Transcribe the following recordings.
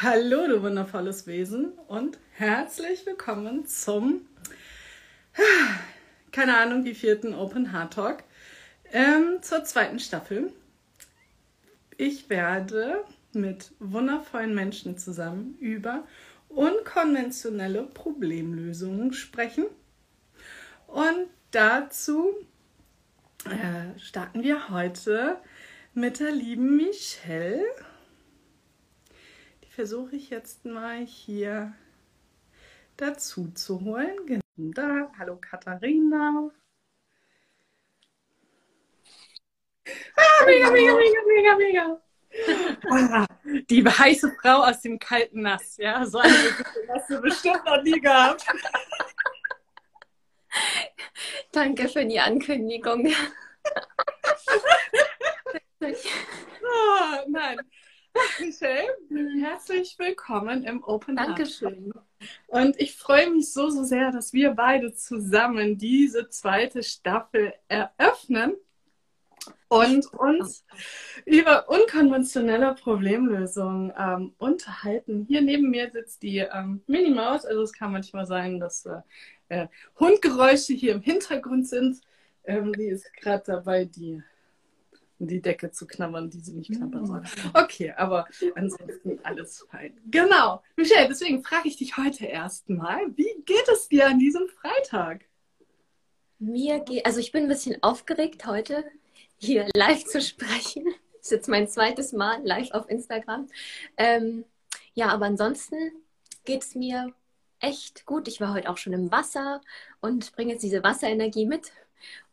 Hallo, du wundervolles Wesen und herzlich willkommen zum, keine Ahnung, wie vierten Open Heart Talk ähm, zur zweiten Staffel. Ich werde mit wundervollen Menschen zusammen über unkonventionelle Problemlösungen sprechen. Und dazu äh, starten wir heute mit der lieben Michelle versuche ich jetzt mal hier dazu zu holen. Genau da. Hallo Katharina. Ah, mega, mega, mega, mega, mega. Ah, die heiße Frau aus dem kalten Nass. Ja, so eine hast du bestimmt noch nie gehabt. Danke für die Ankündigung. oh, nein. Michelle, herzlich willkommen im Open Dankeschön. Und ich freue mich so, so sehr, dass wir beide zusammen diese zweite Staffel eröffnen und uns über unkonventionelle Problemlösungen ähm, unterhalten. Hier neben mir sitzt die ähm, Minimaus. Also es kann manchmal sein, dass äh, äh, Hundgeräusche hier im Hintergrund sind. Ähm, die ist gerade dabei, die die Decke zu knabbern, die sie nicht knabbern soll. Mhm. Okay, aber ansonsten alles fein. Genau. Michelle, deswegen frage ich dich heute erstmal, wie geht es dir an diesem Freitag? Mir geht, also ich bin ein bisschen aufgeregt heute hier live zu sprechen. Das ist jetzt mein zweites Mal live auf Instagram. Ähm, ja, aber ansonsten geht es mir echt gut. Ich war heute auch schon im Wasser und bringe jetzt diese Wasserenergie mit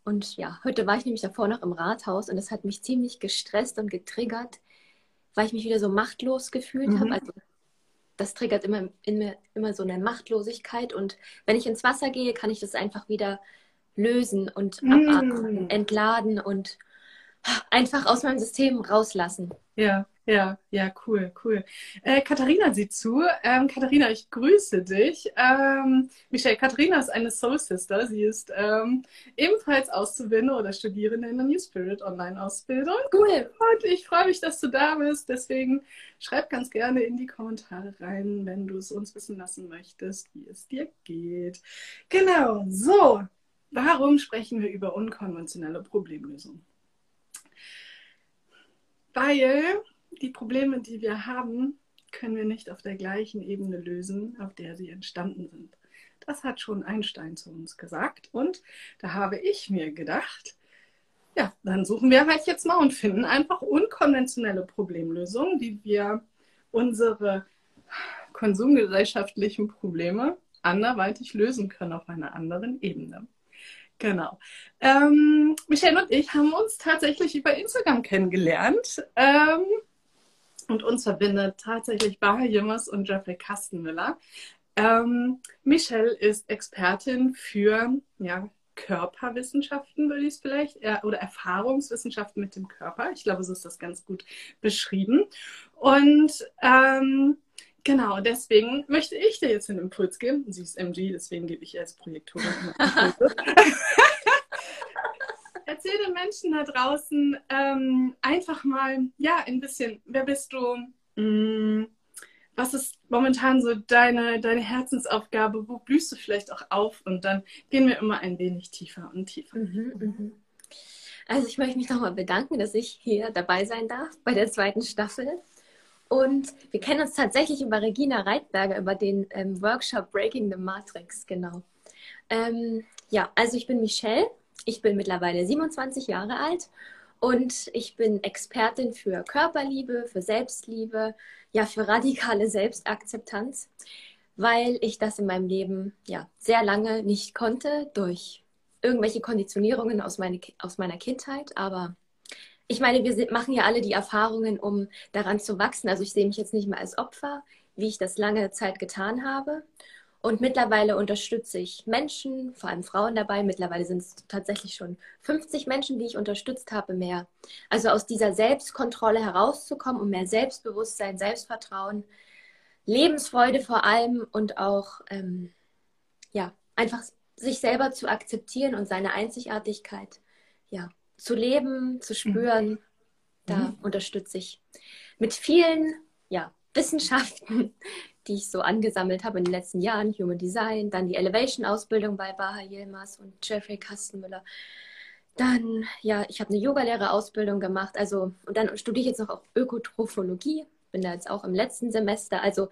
und ja, heute war ich nämlich davor noch im Rathaus und das hat mich ziemlich gestresst und getriggert, weil ich mich wieder so machtlos gefühlt mhm. habe. Also das triggert immer in mir immer so eine Machtlosigkeit. Und wenn ich ins Wasser gehe, kann ich das einfach wieder lösen und mhm. entladen und einfach aus meinem System rauslassen. Ja, ja, ja, cool, cool. Äh, Katharina sieht zu. Ähm, Katharina, ich grüße dich. Ähm, Michelle, Katharina ist eine Soul Sister. Sie ist ähm, ebenfalls Auszubildende oder Studierende in der New Spirit Online-Ausbildung. Cool. Und ich freue mich, dass du da bist. Deswegen schreib ganz gerne in die Kommentare rein, wenn du es uns wissen lassen möchtest, wie es dir geht. Genau, so. Warum sprechen wir über unkonventionelle Problemlösungen? Weil die Probleme, die wir haben, können wir nicht auf der gleichen Ebene lösen, auf der sie entstanden sind. Das hat schon Einstein zu uns gesagt. Und da habe ich mir gedacht, ja, dann suchen wir halt jetzt mal und finden einfach unkonventionelle Problemlösungen, wie wir unsere konsumgesellschaftlichen Probleme anderweitig lösen können auf einer anderen Ebene. Genau. Ähm, Michelle und ich haben uns tatsächlich über Instagram kennengelernt. Ähm, und uns verbindet tatsächlich Baha Yilmaz und Jeffrey Kastenmüller. Ähm, Michelle ist Expertin für ja, Körperwissenschaften, würde ich es vielleicht, äh, oder Erfahrungswissenschaften mit dem Körper. Ich glaube, so ist das ganz gut beschrieben. Und ähm, genau, deswegen möchte ich dir jetzt einen Impuls geben. Sie ist MG, deswegen gebe ich als Projektorin. erzähl den Menschen da draußen ähm, einfach mal, ja, ein bisschen, wer bist du? Hm, was ist momentan so deine, deine Herzensaufgabe? Wo blühst du vielleicht auch auf? Und dann gehen wir immer ein wenig tiefer und tiefer. Mhm, mhm. Also ich möchte mich nochmal bedanken, dass ich hier dabei sein darf bei der zweiten Staffel. Und wir kennen uns tatsächlich über Regina Reitberger, über den ähm, Workshop Breaking the Matrix, genau. Ähm, ja, also ich bin Michelle ich bin mittlerweile 27 Jahre alt und ich bin Expertin für Körperliebe, für Selbstliebe, ja, für radikale Selbstakzeptanz, weil ich das in meinem Leben ja sehr lange nicht konnte durch irgendwelche Konditionierungen aus, meine, aus meiner Kindheit. Aber ich meine, wir machen ja alle die Erfahrungen, um daran zu wachsen. Also ich sehe mich jetzt nicht mehr als Opfer, wie ich das lange Zeit getan habe. Und mittlerweile unterstütze ich Menschen, vor allem Frauen dabei. Mittlerweile sind es tatsächlich schon 50 Menschen, die ich unterstützt habe, mehr. Also aus dieser Selbstkontrolle herauszukommen, um mehr Selbstbewusstsein, Selbstvertrauen, Lebensfreude vor allem und auch, ähm, ja, einfach sich selber zu akzeptieren und seine Einzigartigkeit, ja, zu leben, zu spüren. Mhm. Da mhm. unterstütze ich mit vielen, ja, Wissenschaften, die ich so angesammelt habe in den letzten Jahren, Human Design, dann die Elevation-Ausbildung bei Baha Yilmaz und Jeffrey Kastenmüller. Dann, ja, ich habe eine Yogalehrerausbildung gemacht, also und dann studiere ich jetzt noch auch Ökotrophologie, bin da jetzt auch im letzten Semester. Also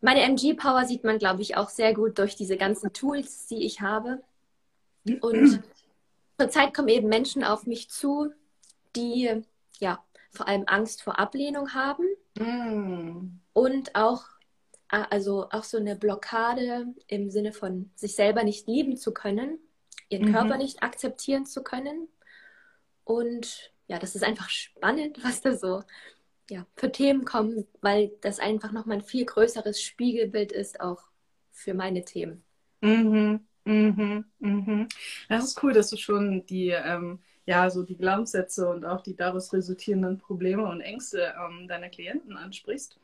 meine MG-Power sieht man, glaube ich, auch sehr gut durch diese ganzen Tools, die ich habe. Und zurzeit kommen eben Menschen auf mich zu, die ja vor allem Angst vor Ablehnung haben mm. und auch also auch so eine Blockade im Sinne von sich selber nicht lieben zu können, ihren mhm. Körper nicht akzeptieren zu können. Und ja, das ist einfach spannend, was da so ja, für Themen kommen, weil das einfach nochmal ein viel größeres Spiegelbild ist, auch für meine Themen. Mhm. Mhm. Mhm. Das ist cool, dass du schon die ähm, ja, so die Glaubenssätze und auch die daraus resultierenden Probleme und Ängste ähm, deiner Klienten ansprichst.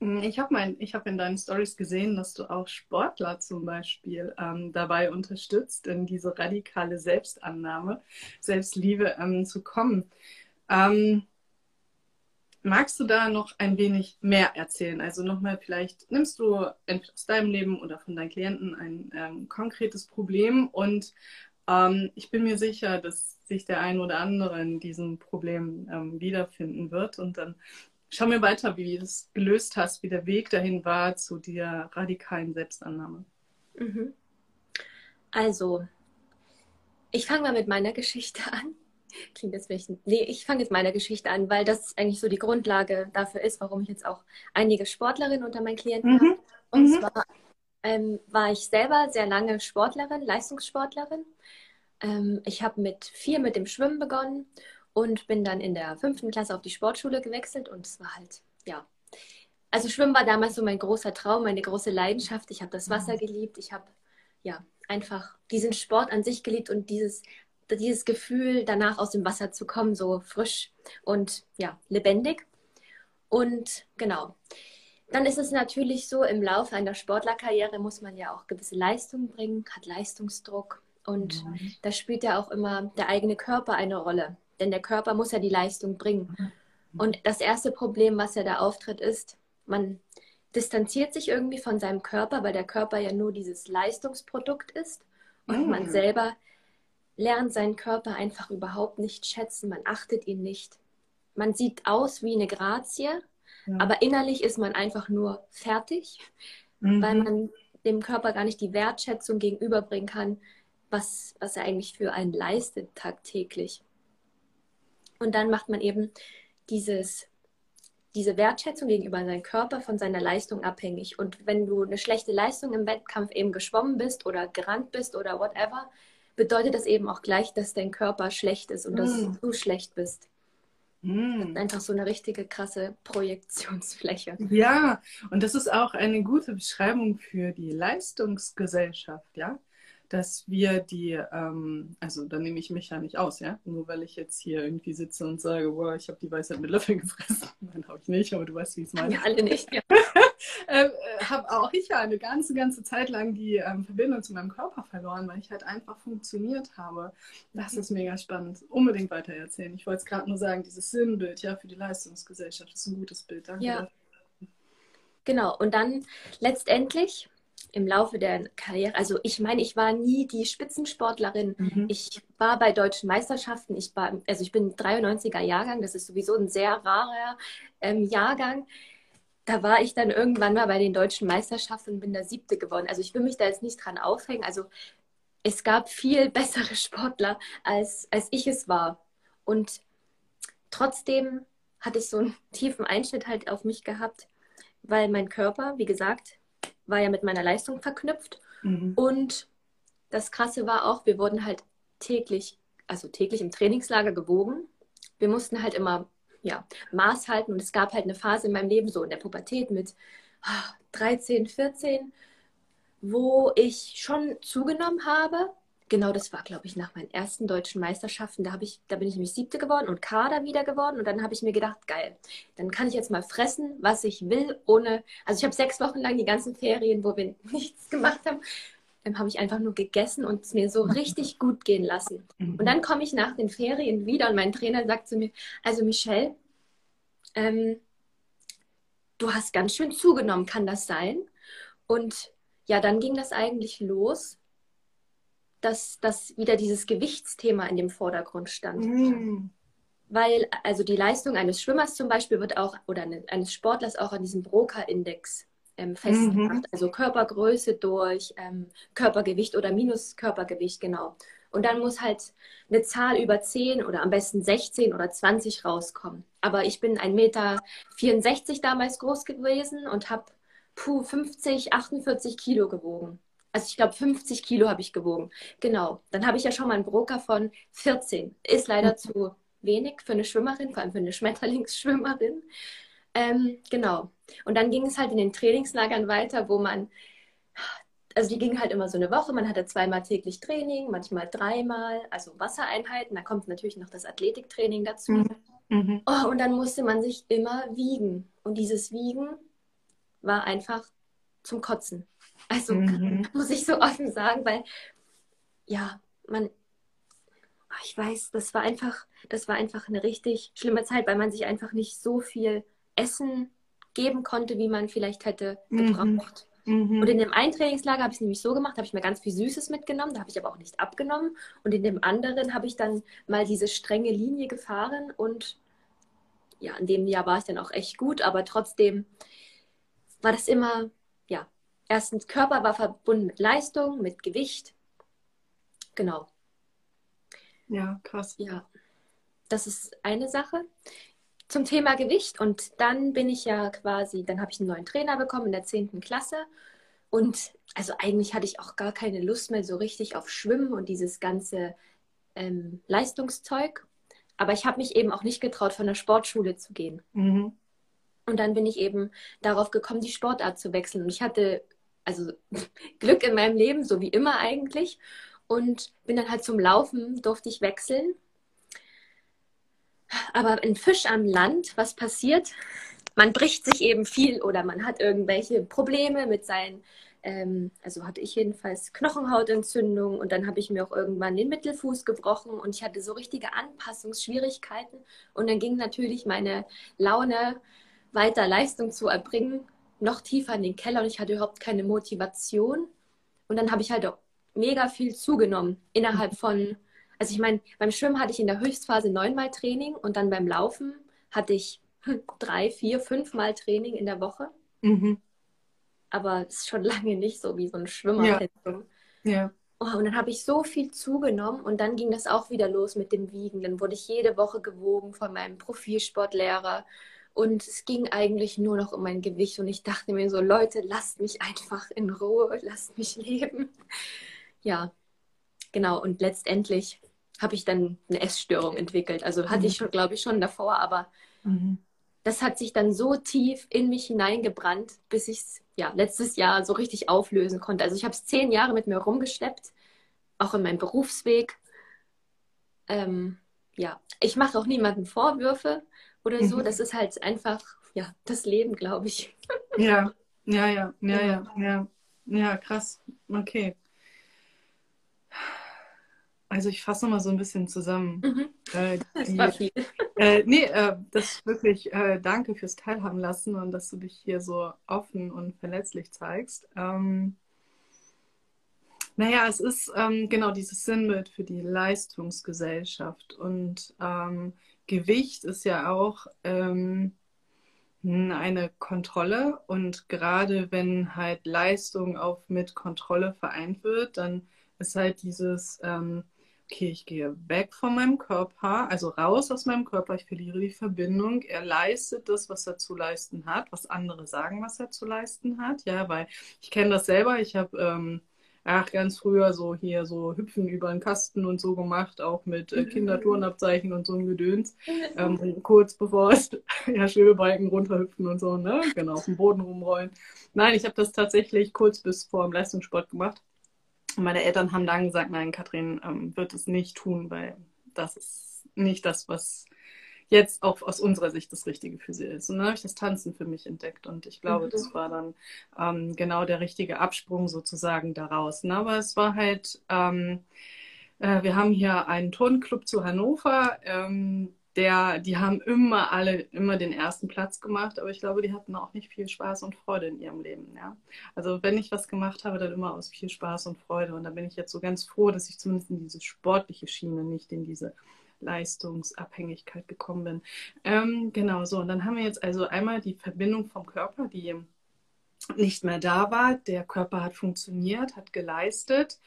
Hm, ich habe hab in deinen Stories gesehen, dass du auch Sportler zum Beispiel ähm, dabei unterstützt, in diese radikale Selbstannahme, Selbstliebe ähm, zu kommen. Ähm, magst du da noch ein wenig mehr erzählen? Also nochmal vielleicht nimmst du entweder aus deinem Leben oder von deinen Klienten ein ähm, konkretes Problem und ähm, ich bin mir sicher, dass sich der ein oder andere in diesem Problem ähm, wiederfinden wird. Und dann schau mir weiter, wie du es gelöst hast, wie der Weg dahin war zu der radikalen Selbstannahme. Mhm. Also, ich fange mal mit meiner Geschichte an. Klingt jetzt vielleicht. Nee, ich fange jetzt meiner Geschichte an, weil das eigentlich so die Grundlage dafür ist, warum ich jetzt auch einige Sportlerinnen unter meinen Klienten mhm. habe. Und mhm. zwar ähm, war ich selber sehr lange Sportlerin, Leistungssportlerin ähm, ich habe mit vier mit dem Schwimmen begonnen und bin dann in der fünften Klasse auf die Sportschule gewechselt und es war halt, ja. Also Schwimmen war damals so mein großer Traum, meine große Leidenschaft. Ich habe das Wasser mhm. geliebt. Ich habe ja einfach diesen Sport an sich geliebt und dieses, dieses Gefühl, danach aus dem Wasser zu kommen, so frisch und ja, lebendig. Und genau. Dann ist es natürlich so, im Laufe einer Sportlerkarriere muss man ja auch gewisse Leistungen bringen, hat Leistungsdruck. Und mhm. da spielt ja auch immer der eigene Körper eine Rolle. Denn der Körper muss ja die Leistung bringen. Mhm. Und das erste Problem, was ja da auftritt, ist, man distanziert sich irgendwie von seinem Körper, weil der Körper ja nur dieses Leistungsprodukt ist. Und mhm. man selber lernt seinen Körper einfach überhaupt nicht schätzen. Man achtet ihn nicht. Man sieht aus wie eine Grazie, ja. aber innerlich ist man einfach nur fertig, mhm. weil man dem Körper gar nicht die Wertschätzung gegenüberbringen kann, was, was er eigentlich für einen leistet tagtäglich. Und dann macht man eben dieses, diese Wertschätzung gegenüber seinem Körper von seiner Leistung abhängig. Und wenn du eine schlechte Leistung im Wettkampf eben geschwommen bist oder gerannt bist oder whatever, bedeutet das eben auch gleich, dass dein Körper schlecht ist und mm. dass du schlecht bist. Mm. Einfach so eine richtige krasse Projektionsfläche. Ja, und das ist auch eine gute Beschreibung für die Leistungsgesellschaft, ja dass wir die, ähm, also da nehme ich mich ja nicht aus, ja, nur weil ich jetzt hier irgendwie sitze und sage, wow, ich habe die Weisheit mit Löffeln gefressen. Nein, habe ich nicht, aber du weißt, wie ich es meine. Ja, alle nicht, ja. ähm, äh, habe auch ich ja eine ganze, ganze Zeit lang die ähm, Verbindung zu meinem Körper verloren, weil ich halt einfach funktioniert habe. Das ist mega spannend. Unbedingt weiter erzählen. Ich wollte es gerade nur sagen, dieses Sinnbild, ja, für die Leistungsgesellschaft, das ist ein gutes Bild. Danke. Ja. Genau, und dann letztendlich im Laufe der Karriere, also ich meine, ich war nie die Spitzensportlerin. Mhm. Ich war bei deutschen Meisterschaften, ich war, also ich bin 93er Jahrgang, das ist sowieso ein sehr rarer ähm, Jahrgang. Da war ich dann irgendwann mal bei den deutschen Meisterschaften und bin der siebte geworden. Also ich will mich da jetzt nicht dran aufhängen. Also es gab viel bessere Sportler, als, als ich es war. Und trotzdem hatte ich so einen tiefen Einschnitt halt auf mich gehabt, weil mein Körper, wie gesagt, war ja mit meiner Leistung verknüpft. Mhm. Und das Krasse war auch, wir wurden halt täglich, also täglich im Trainingslager gewogen. Wir mussten halt immer ja, Maß halten und es gab halt eine Phase in meinem Leben, so in der Pubertät mit 13, ah, 14, wo ich schon zugenommen habe, genau das war, glaube ich, nach meinen ersten deutschen Meisterschaften. Da, ich, da bin ich nämlich siebte geworden und Kader wieder geworden. Und dann habe ich mir gedacht, geil, dann kann ich jetzt mal fressen, was ich will, ohne. Also ich habe sechs Wochen lang die ganzen Ferien, wo wir nichts gemacht haben, dann habe ich einfach nur gegessen und es mir so richtig gut gehen lassen. Und dann komme ich nach den Ferien wieder und mein Trainer sagt zu mir, also Michelle, ähm, du hast ganz schön zugenommen, kann das sein? Und ja, dann ging das eigentlich los, dass, dass wieder dieses Gewichtsthema in dem Vordergrund stand. Mhm. Weil also die Leistung eines Schwimmers zum Beispiel wird auch, oder eines Sportlers auch an diesem Broca-Index ähm, festgemacht. Mhm. Also Körpergröße durch ähm, Körpergewicht oder Minuskörpergewicht, genau. Und dann muss halt eine Zahl über 10 oder am besten 16 oder 20 rauskommen. Aber ich bin 1,64 Meter damals groß gewesen und habe 50, 48 Kilo gewogen. Also ich glaube 50 Kilo habe ich gewogen. Genau. Dann habe ich ja schon mal einen Broker von 14. Ist leider mhm. zu wenig für eine Schwimmerin, vor allem für eine Schmetterlingsschwimmerin. Ähm, genau. Und dann ging es halt in den Trainingslagern weiter, wo man also die ging halt immer so eine Woche. Man hatte zweimal täglich Training, manchmal dreimal, also Wassereinheiten. Da kommt natürlich noch das Athletiktraining dazu. Mhm. mhm. Oh, und dann musste man sich immer wiegen. Und dieses Wiegen war einfach zum Kotzen. Also mhm. muss ich so offen sagen, weil ja, man, ich weiß, das war einfach, das war einfach eine richtig schlimme Zeit, weil man sich einfach nicht so viel Essen geben konnte, wie man vielleicht hätte mhm. gebraucht. Mhm. Und in dem einen Trainingslager habe ich es nämlich so gemacht, habe ich mir ganz viel Süßes mitgenommen, da habe ich aber auch nicht abgenommen. Und in dem anderen habe ich dann mal diese strenge Linie gefahren und ja, in dem Jahr war ich dann auch echt gut, aber trotzdem war das immer, ja, erstens Körper war verbunden mit Leistung, mit Gewicht. Genau. Ja, krass. Ja, das ist eine Sache zum Thema Gewicht. Und dann bin ich ja quasi, dann habe ich einen neuen Trainer bekommen in der 10. Klasse. Und also eigentlich hatte ich auch gar keine Lust mehr so richtig auf Schwimmen und dieses ganze ähm, Leistungszeug. Aber ich habe mich eben auch nicht getraut, von der Sportschule zu gehen. Mhm. Und dann bin ich eben darauf gekommen, die Sportart zu wechseln. Und ich hatte also Glück in meinem Leben, so wie immer eigentlich. Und bin dann halt zum Laufen, durfte ich wechseln aber ein Fisch am Land, was passiert? Man bricht sich eben viel oder man hat irgendwelche Probleme mit seinen, ähm, also hatte ich jedenfalls Knochenhautentzündung und dann habe ich mir auch irgendwann den Mittelfuß gebrochen und ich hatte so richtige Anpassungsschwierigkeiten und dann ging natürlich meine Laune weiter Leistung zu erbringen noch tiefer in den Keller und ich hatte überhaupt keine Motivation und dann habe ich halt auch mega viel zugenommen innerhalb von also ich meine, beim Schwimmen hatte ich in der Höchstphase neunmal Training und dann beim Laufen hatte ich drei, vier, fünfmal Training in der Woche. Mhm. Aber es ist schon lange nicht so wie so ein Schwimmer. Ja. ja. Oh, und dann habe ich so viel zugenommen und dann ging das auch wieder los mit dem Wiegen. Dann wurde ich jede Woche gewogen von meinem Profilsportlehrer und es ging eigentlich nur noch um mein Gewicht und ich dachte mir so, Leute, lasst mich einfach in Ruhe, lasst mich leben. Ja, genau. Und letztendlich habe ich dann eine Essstörung entwickelt. Also hatte mhm. ich schon, glaube ich, schon davor, aber mhm. das hat sich dann so tief in mich hineingebrannt, bis ich es ja letztes Jahr so richtig auflösen konnte. Also ich habe es zehn Jahre mit mir rumgeschleppt, auch in meinem Berufsweg. Ähm, ja, ich mache auch niemandem Vorwürfe oder so. Mhm. Das ist halt einfach ja das Leben, glaube ich. Ja, ja, ja, ja, ja, ja, ja, krass. Okay. Also ich fasse mal so ein bisschen zusammen. Mhm. Äh, das war viel. Äh, nee, äh, das wirklich äh, danke fürs Teilhaben lassen und dass du dich hier so offen und verletzlich zeigst. Ähm, naja, es ist ähm, genau dieses Sinnbild für die Leistungsgesellschaft und ähm, Gewicht ist ja auch ähm, eine Kontrolle und gerade wenn halt Leistung auf mit Kontrolle vereint wird, dann ist halt dieses ähm, okay, ich gehe weg von meinem Körper, also raus aus meinem Körper, ich verliere die Verbindung. Er leistet das, was er zu leisten hat, was andere sagen, was er zu leisten hat. Ja, weil ich kenne das selber. Ich habe ähm, ach, ganz früher so hier so Hüpfen über den Kasten und so gemacht, auch mit äh, Kinderturnabzeichen und so ein Gedöns. Ähm, kurz bevor es ja Schwebebalken runterhüpfen und so, ne? Genau, auf dem Boden rumrollen. Nein, ich habe das tatsächlich kurz bis vor dem Leistungssport gemacht. Und meine Eltern haben dann gesagt, nein, Katrin ähm, wird es nicht tun, weil das ist nicht das, was jetzt auch aus unserer Sicht das Richtige für sie ist. Und dann habe ich das Tanzen für mich entdeckt und ich glaube, mhm. das war dann ähm, genau der richtige Absprung sozusagen daraus. Ne? Aber es war halt, ähm, äh, wir haben hier einen Turnclub zu Hannover, ähm, der, die haben immer alle immer den ersten Platz gemacht, aber ich glaube, die hatten auch nicht viel Spaß und Freude in ihrem Leben. Ja? Also wenn ich was gemacht habe, dann immer aus viel Spaß und Freude. Und da bin ich jetzt so ganz froh, dass ich zumindest in diese sportliche Schiene, nicht in diese Leistungsabhängigkeit gekommen bin. Ähm, genau so. Und dann haben wir jetzt also einmal die Verbindung vom Körper, die nicht mehr da war. Der Körper hat funktioniert, hat geleistet.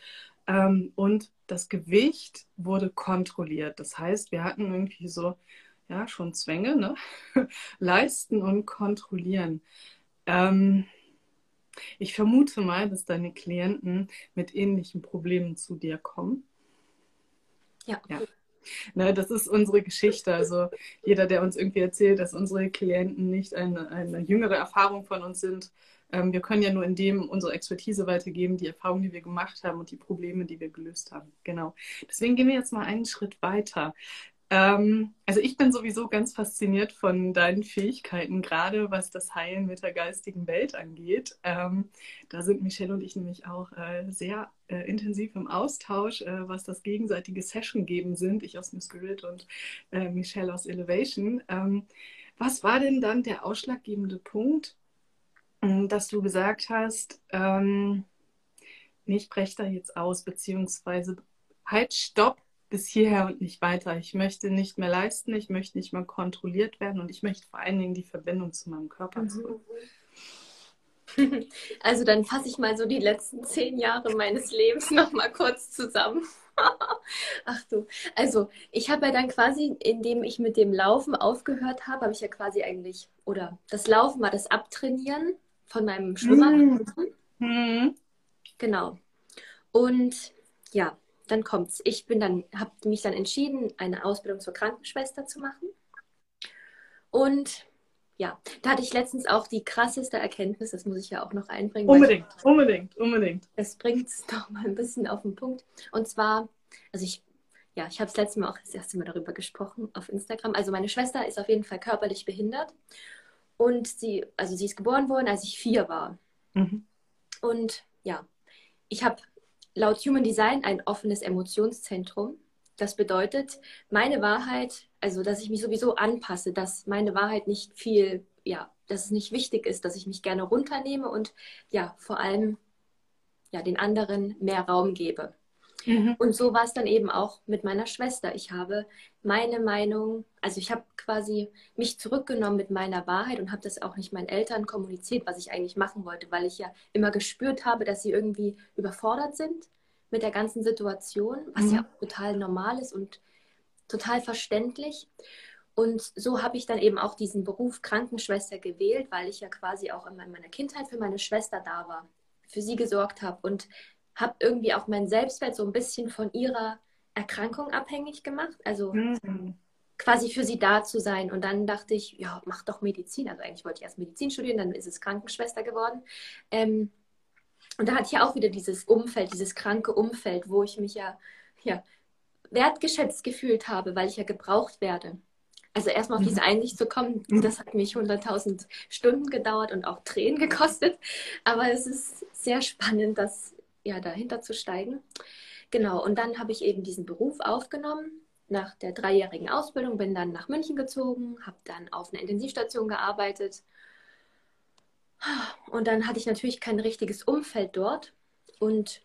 Ähm, und das Gewicht wurde kontrolliert. Das heißt, wir hatten irgendwie so, ja, schon Zwänge, ne? leisten und kontrollieren. Ähm, ich vermute mal, dass deine Klienten mit ähnlichen Problemen zu dir kommen. Ja. ja. Ne, das ist unsere Geschichte. Also jeder, der uns irgendwie erzählt, dass unsere Klienten nicht eine, eine jüngere Erfahrung von uns sind, ähm, wir können ja nur in dem unsere Expertise weitergeben, die Erfahrungen, die wir gemacht haben und die Probleme, die wir gelöst haben. Genau. Deswegen gehen wir jetzt mal einen Schritt weiter. Ähm, also ich bin sowieso ganz fasziniert von deinen Fähigkeiten, gerade was das Heilen mit der geistigen Welt angeht. Ähm, da sind Michelle und ich nämlich auch äh, sehr äh, intensiv im Austausch, äh, was das gegenseitige Session geben sind. Ich aus New Spirit und äh, Michelle aus Elevation. Ähm, was war denn dann der ausschlaggebende Punkt, hm, dass du gesagt hast, ähm, ich breche da jetzt aus, beziehungsweise halt, stopp, bis hierher und nicht weiter. Ich möchte nicht mehr leisten, ich möchte nicht mehr kontrolliert werden und ich möchte vor allen Dingen die Verbindung zu meinem Körper mhm. zurück. Also dann fasse ich mal so die letzten zehn Jahre meines Lebens noch mal kurz zusammen. Ach du, also ich habe ja dann quasi, indem ich mit dem Laufen aufgehört habe, habe ich ja quasi eigentlich, oder das Laufen war das Abtrainieren von meinem Schwimmer. Mhm. Mhm. Genau. Und ja, dann kommt's. Ich bin dann, habe mich dann entschieden, eine Ausbildung zur Krankenschwester zu machen. Und ja, da hatte ich letztens auch die krasseste Erkenntnis, das muss ich ja auch noch einbringen. Unbedingt, ich, unbedingt, unbedingt. Es bringt es noch mal ein bisschen auf den Punkt. Und zwar, also ich, ja, ich habe das letzte Mal auch das erste Mal darüber gesprochen auf Instagram. Also meine Schwester ist auf jeden Fall körperlich behindert. Und sie, also sie ist geboren worden, als ich vier war. Mhm. Und ja, ich habe laut Human Design ein offenes Emotionszentrum. Das bedeutet, meine Wahrheit, also dass ich mich sowieso anpasse, dass meine Wahrheit nicht viel, ja, dass es nicht wichtig ist, dass ich mich gerne runternehme und ja, vor allem ja, den anderen mehr Raum gebe. Mhm. Und so war es dann eben auch mit meiner Schwester. Ich habe meine Meinung, also ich habe quasi mich zurückgenommen mit meiner Wahrheit und habe das auch nicht meinen Eltern kommuniziert, was ich eigentlich machen wollte, weil ich ja immer gespürt habe, dass sie irgendwie überfordert sind mit der ganzen Situation, was mhm. ja total normal ist und total verständlich. Und so habe ich dann eben auch diesen Beruf Krankenschwester gewählt, weil ich ja quasi auch in meiner Kindheit für meine Schwester da war, für sie gesorgt habe und habe irgendwie auch meinen Selbstwert so ein bisschen von ihrer Erkrankung abhängig gemacht. Also mhm. quasi für sie da zu sein. Und dann dachte ich, ja, mach doch Medizin. Also eigentlich wollte ich erst Medizin studieren, dann ist es Krankenschwester geworden. Ähm, und da hatte ich ja auch wieder dieses Umfeld, dieses kranke Umfeld, wo ich mich ja, ja wertgeschätzt gefühlt habe, weil ich ja gebraucht werde. Also erstmal auf diese mhm. Einsicht zu kommen, mhm. das hat mich 100.000 Stunden gedauert und auch Tränen gekostet. Aber es ist sehr spannend, das ja, dahinter zu steigen. Genau, und dann habe ich eben diesen Beruf aufgenommen. Nach der dreijährigen Ausbildung bin dann nach München gezogen, habe dann auf einer Intensivstation gearbeitet. Und dann hatte ich natürlich kein richtiges Umfeld dort. Und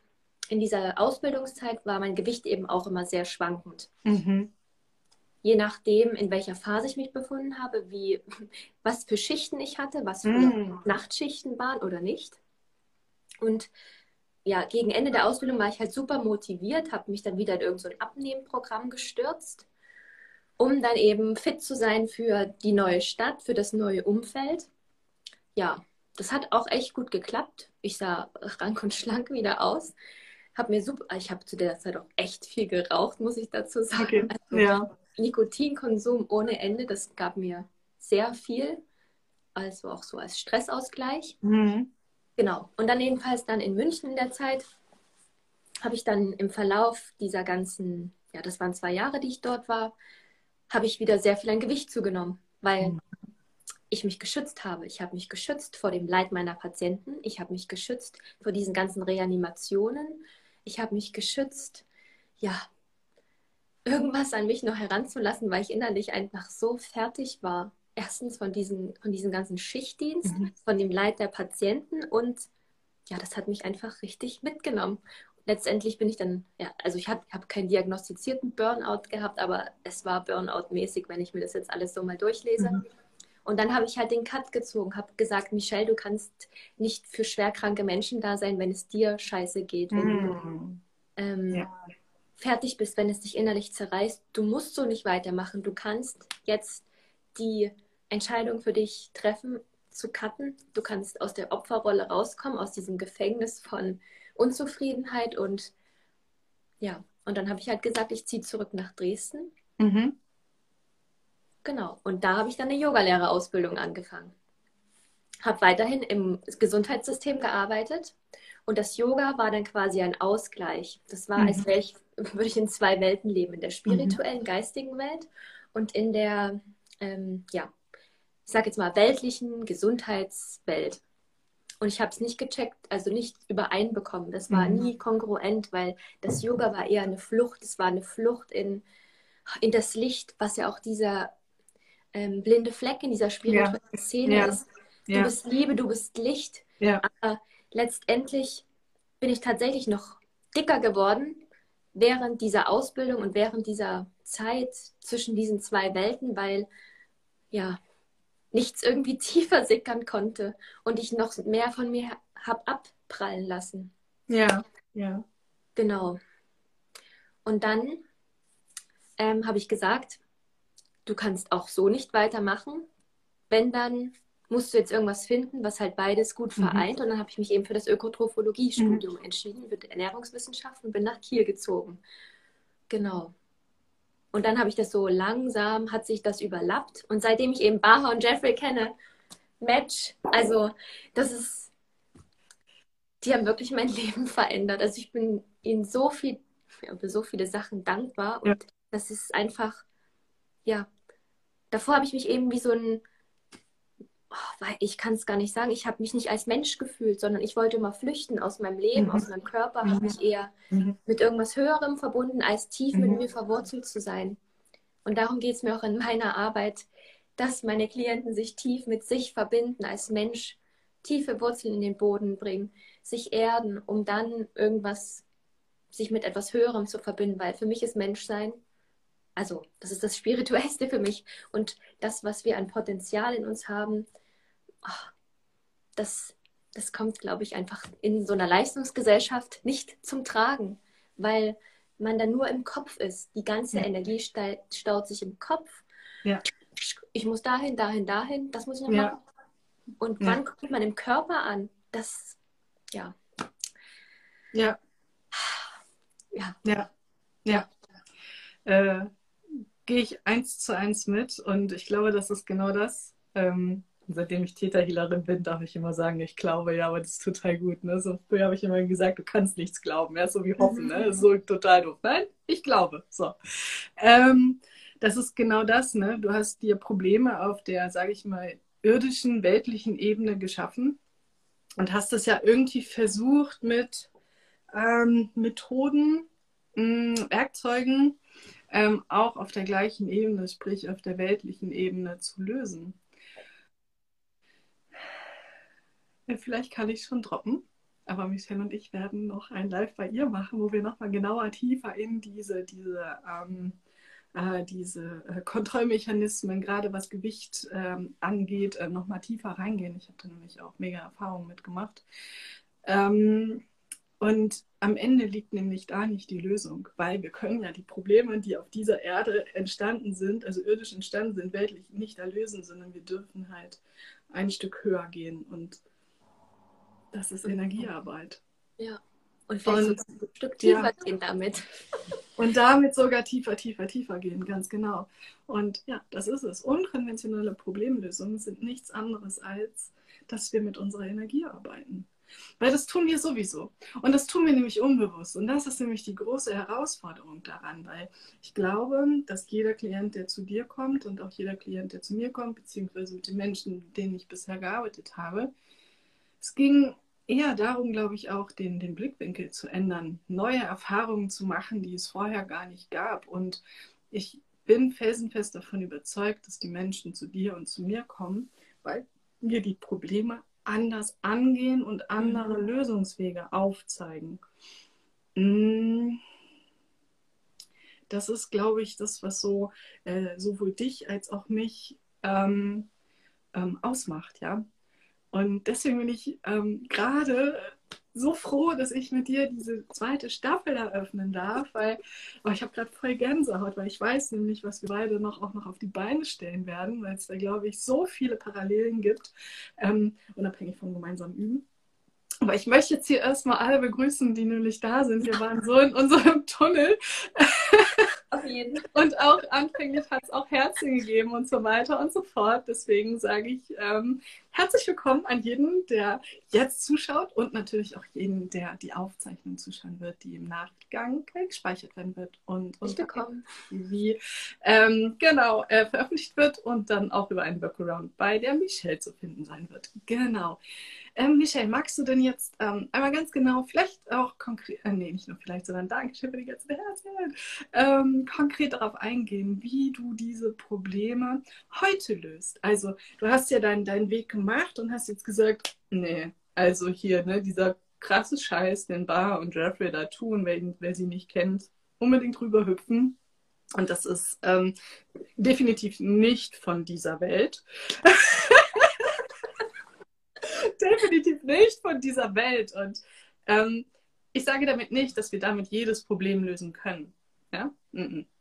in dieser Ausbildungszeit war mein Gewicht eben auch immer sehr schwankend. Mhm. Je nachdem, in welcher Phase ich mich befunden habe, wie, was für Schichten ich hatte, was für mhm. Nachtschichten waren oder nicht. Und ja, gegen Ende der Ausbildung war ich halt super motiviert, habe mich dann wieder in irgendein so Abnehmprogramm gestürzt, um dann eben fit zu sein für die neue Stadt, für das neue Umfeld. Ja, das hat auch echt gut geklappt. Ich sah rank und schlank wieder aus. Hab mir super, ich habe zu der Zeit auch echt viel geraucht, muss ich dazu sagen. Okay. Also ja. Nikotinkonsum ohne Ende, das gab mir sehr viel. Also auch so als Stressausgleich. Mhm. Genau. Und dann jedenfalls dann in München in der Zeit habe ich dann im Verlauf dieser ganzen, ja, das waren zwei Jahre, die ich dort war, habe ich wieder sehr viel an Gewicht zugenommen, weil mhm. ich mich geschützt habe. Ich habe mich geschützt vor dem Leid meiner Patienten. Ich habe mich geschützt vor diesen ganzen Reanimationen. Ich habe mich geschützt, ja, irgendwas an mich noch heranzulassen, weil ich innerlich einfach so fertig war. Erstens von, diesen, von diesem ganzen Schichtdienst, mhm. von dem Leid der Patienten und ja, das hat mich einfach richtig mitgenommen. Letztendlich bin ich dann, ja, also ich habe hab keinen diagnostizierten Burnout gehabt, aber es war Burnout-mäßig, wenn ich mir das jetzt alles so mal durchlese. Mhm. Und dann habe ich halt den Cut gezogen, habe gesagt, Michelle, du kannst nicht für schwerkranke Menschen da sein, wenn es dir scheiße geht, wenn mhm. du ähm, ja. fertig bist, wenn es dich innerlich zerreißt. Du musst so nicht weitermachen. Du kannst jetzt die Entscheidung für dich treffen, zu cutten. Du kannst aus der Opferrolle rauskommen, aus diesem Gefängnis von Unzufriedenheit und ja, und dann habe ich halt gesagt, ich ziehe zurück nach Dresden. Mhm. Genau, und da habe ich dann eine Yogalehrerausbildung angefangen. Habe weiterhin im Gesundheitssystem gearbeitet und das Yoga war dann quasi ein Ausgleich. Das war, mhm. als wäre ich, würde ich in zwei Welten leben, in der spirituellen, mhm. geistigen Welt und in der, ähm, ja, ich sage jetzt mal, weltlichen Gesundheitswelt. Und ich habe es nicht gecheckt, also nicht übereinbekommen. Das war mhm. nie kongruent, weil das Yoga war eher eine Flucht. Es war eine Flucht in, in das Licht, was ja auch dieser ähm, blinde Fleck in dieser spirituellen ja. Szene ja. ist. Du ja. bist Liebe, du bist Licht. Aber letztendlich bin ich tatsächlich noch dicker geworden während dieser Ausbildung und während dieser Zeit zwischen diesen zwei Welten, weil ja, nichts irgendwie tiefer sickern konnte und ich noch mehr von mir habe abprallen lassen. Ja, ja. Genau. Und dann ähm, habe ich gesagt, du kannst auch so nicht weitermachen. Wenn, dann musst du jetzt irgendwas finden, was halt beides gut mhm. vereint. Mhm. Und dann habe ich mich eben für das Ökotrophologie-Studium mhm. entschieden, für Ernährungswissenschaften und bin nach Kiel gezogen. Genau. Und dann habe ich das so langsam, hat sich das überlappt. Und seitdem ich eben Baha und Jeffrey kenne, Match, also das ist, die haben wirklich mein Leben verändert. Also ich bin ihnen so viel, für so viele Sachen dankbar. Und ja. das ist einfach, ja, davor habe ich mich eben wie so ein, oh, ich kann es gar nicht sagen, ich habe mich nicht als Mensch gefühlt, sondern ich wollte immer flüchten aus meinem Leben, mhm. aus meinem Körper, mhm. habe mich eher mhm. mit irgendwas Höherem verbunden, als tief mit mhm. mir verwurzelt zu sein. Und darum geht es mir auch in meiner Arbeit, dass meine Klienten sich tief mit sich verbinden als Mensch, tiefe Wurzeln in den Boden bringen, sich erden, um dann irgendwas, sich mit etwas Höherem zu verbinden, weil für mich ist Menschsein also das ist das Spirituellste für mich. Und das, was wir an Potenzial in uns haben, oh, das, das kommt, glaube ich, einfach in so einer Leistungsgesellschaft nicht zum Tragen, weil man dann nur im Kopf ist. Die ganze ja. Energie staut sich im Kopf. Ja. Ich muss dahin, dahin, dahin, das muss ich noch ja. machen. Und wann kommt man im Körper an? Das, ja. Ja. Ja. Ja. Ja. Äh, gehe ich eins zu eins mit und ich glaube, das ist genau das. Ähm, seitdem ich Täterhealerin bin, darf ich immer sagen, ich glaube, ja, aber das ist total gut. Ne? So früher habe ich immer gesagt, du kannst nichts glauben, ja, so wie hoffen, ne? so total doof. Nein, ich glaube. So. Ähm, das ist genau das, ne? Du hast dir Probleme auf der, sage ich mal, irdischen, weltlichen Ebene geschaffen und hast es ja irgendwie versucht mit ähm, Methoden, mh, mm, Werkzeugen, ähm, auch auf der gleichen Ebene, sprich auf der weltlichen Ebene zu lösen. Ja, vielleicht kann ich schon droppen, aber Michelle und ich werden noch ein Live bei ihr machen, wo wir nochmal genauer tiefer in diese, diese, ähm, äh, diese äh, Kontrollmechanismen, gerade was Gewicht ähm, angeht, äh, nochmal tiefer reingehen. Ich habe da nämlich auch mega Erfahrungen mitgemacht. Ähm, und am Ende liegt nämlich da nicht die Lösung, weil wir können ja die Probleme, die auf dieser Erde entstanden sind, also irdisch entstanden sind, weltlich nicht erlösen, sondern wir dürfen halt ein Stück höher gehen und das ist Energiearbeit. Ja. Und vielleicht und, ein Stück tiefer ja. gehen damit. Und damit sogar tiefer, tiefer, tiefer gehen, ganz genau. Und ja, das ist es. Unkonventionelle Problemlösungen sind nichts anderes als, dass wir mit unserer Energie arbeiten. Weil das tun wir sowieso. Und das tun wir nämlich unbewusst. Und das ist nämlich die große Herausforderung daran, weil ich glaube, dass jeder Klient, der zu dir kommt und auch jeder Klient, der zu mir kommt, beziehungsweise mit den Menschen, mit denen ich bisher gearbeitet habe, es ging eher darum, glaube ich, auch den, den Blickwinkel zu ändern, neue Erfahrungen zu machen, die es vorher gar nicht gab. Und ich bin felsenfest davon überzeugt, dass die Menschen zu dir und zu mir kommen, weil wir die Probleme anders angehen und andere mhm. Lösungswege aufzeigen. Mm. Das ist, glaube ich, das, was so äh, sowohl dich als auch mich ähm, ähm, ausmacht, ja. Und deswegen bin ich ähm, gerade so froh, dass ich mit dir diese zweite Staffel eröffnen darf, weil oh, ich habe gerade voll Gänsehaut, weil ich weiß nämlich, was wir beide noch auch noch auf die Beine stellen werden, weil es da, glaube ich, so viele Parallelen gibt, ähm, unabhängig vom gemeinsamen Üben. Aber ich möchte jetzt hier erstmal alle begrüßen, die nämlich da sind. Wir waren so in unserem Tunnel. Auf jeden. Und auch anfänglich hat es auch Herzen gegeben und so weiter und so fort. Deswegen sage ich ähm, herzlich willkommen an jeden, der jetzt zuschaut und natürlich auch jeden, der die Aufzeichnung zuschauen wird, die im Nachgang gespeichert werden wird und, und wie ähm, genau äh, veröffentlicht wird und dann auch über einen Workaround bei der Michelle zu finden sein wird. Genau. Ähm, Michelle, magst du denn jetzt ähm, einmal ganz genau, vielleicht auch konkret, äh, nee, nicht nur vielleicht, sondern Dankeschön für die ganze Herzchen, ähm, konkret darauf eingehen, wie du diese Probleme heute löst? Also, du hast ja deinen, deinen Weg gemacht und hast jetzt gesagt, nee, also hier, ne, dieser krasse Scheiß, den Bar und Jeffrey da tun, wer, wer sie nicht kennt, unbedingt drüber hüpfen. Und das ist ähm, definitiv nicht von dieser Welt. definitiv nicht von dieser Welt. Und ähm, ich sage damit nicht, dass wir damit jedes Problem lösen können. Ja?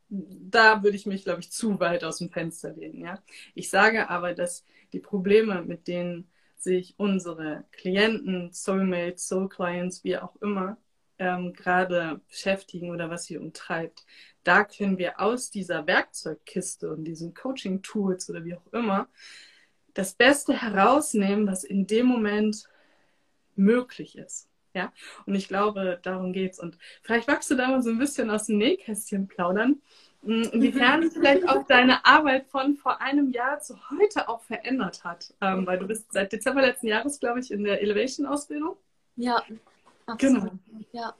Da würde ich mich, glaube ich, zu weit aus dem Fenster lehnen. Ja? Ich sage aber, dass die Probleme, mit denen sich unsere Klienten, Soulmates, Soul Clients, wie auch immer, ähm, gerade beschäftigen oder was sie umtreibt, da können wir aus dieser Werkzeugkiste und diesen Coaching-Tools oder wie auch immer das Beste herausnehmen, was in dem Moment möglich ist. Ja, und ich glaube, darum geht's. Und vielleicht magst du da mal so ein bisschen aus dem Nähkästchen plaudern, hm, inwiefern sich vielleicht auch deine Arbeit von vor einem Jahr zu heute auch verändert hat. Ähm, weil du bist seit Dezember letzten Jahres, glaube ich, in der Elevation-Ausbildung. Ja, absolut. Genau. Ja.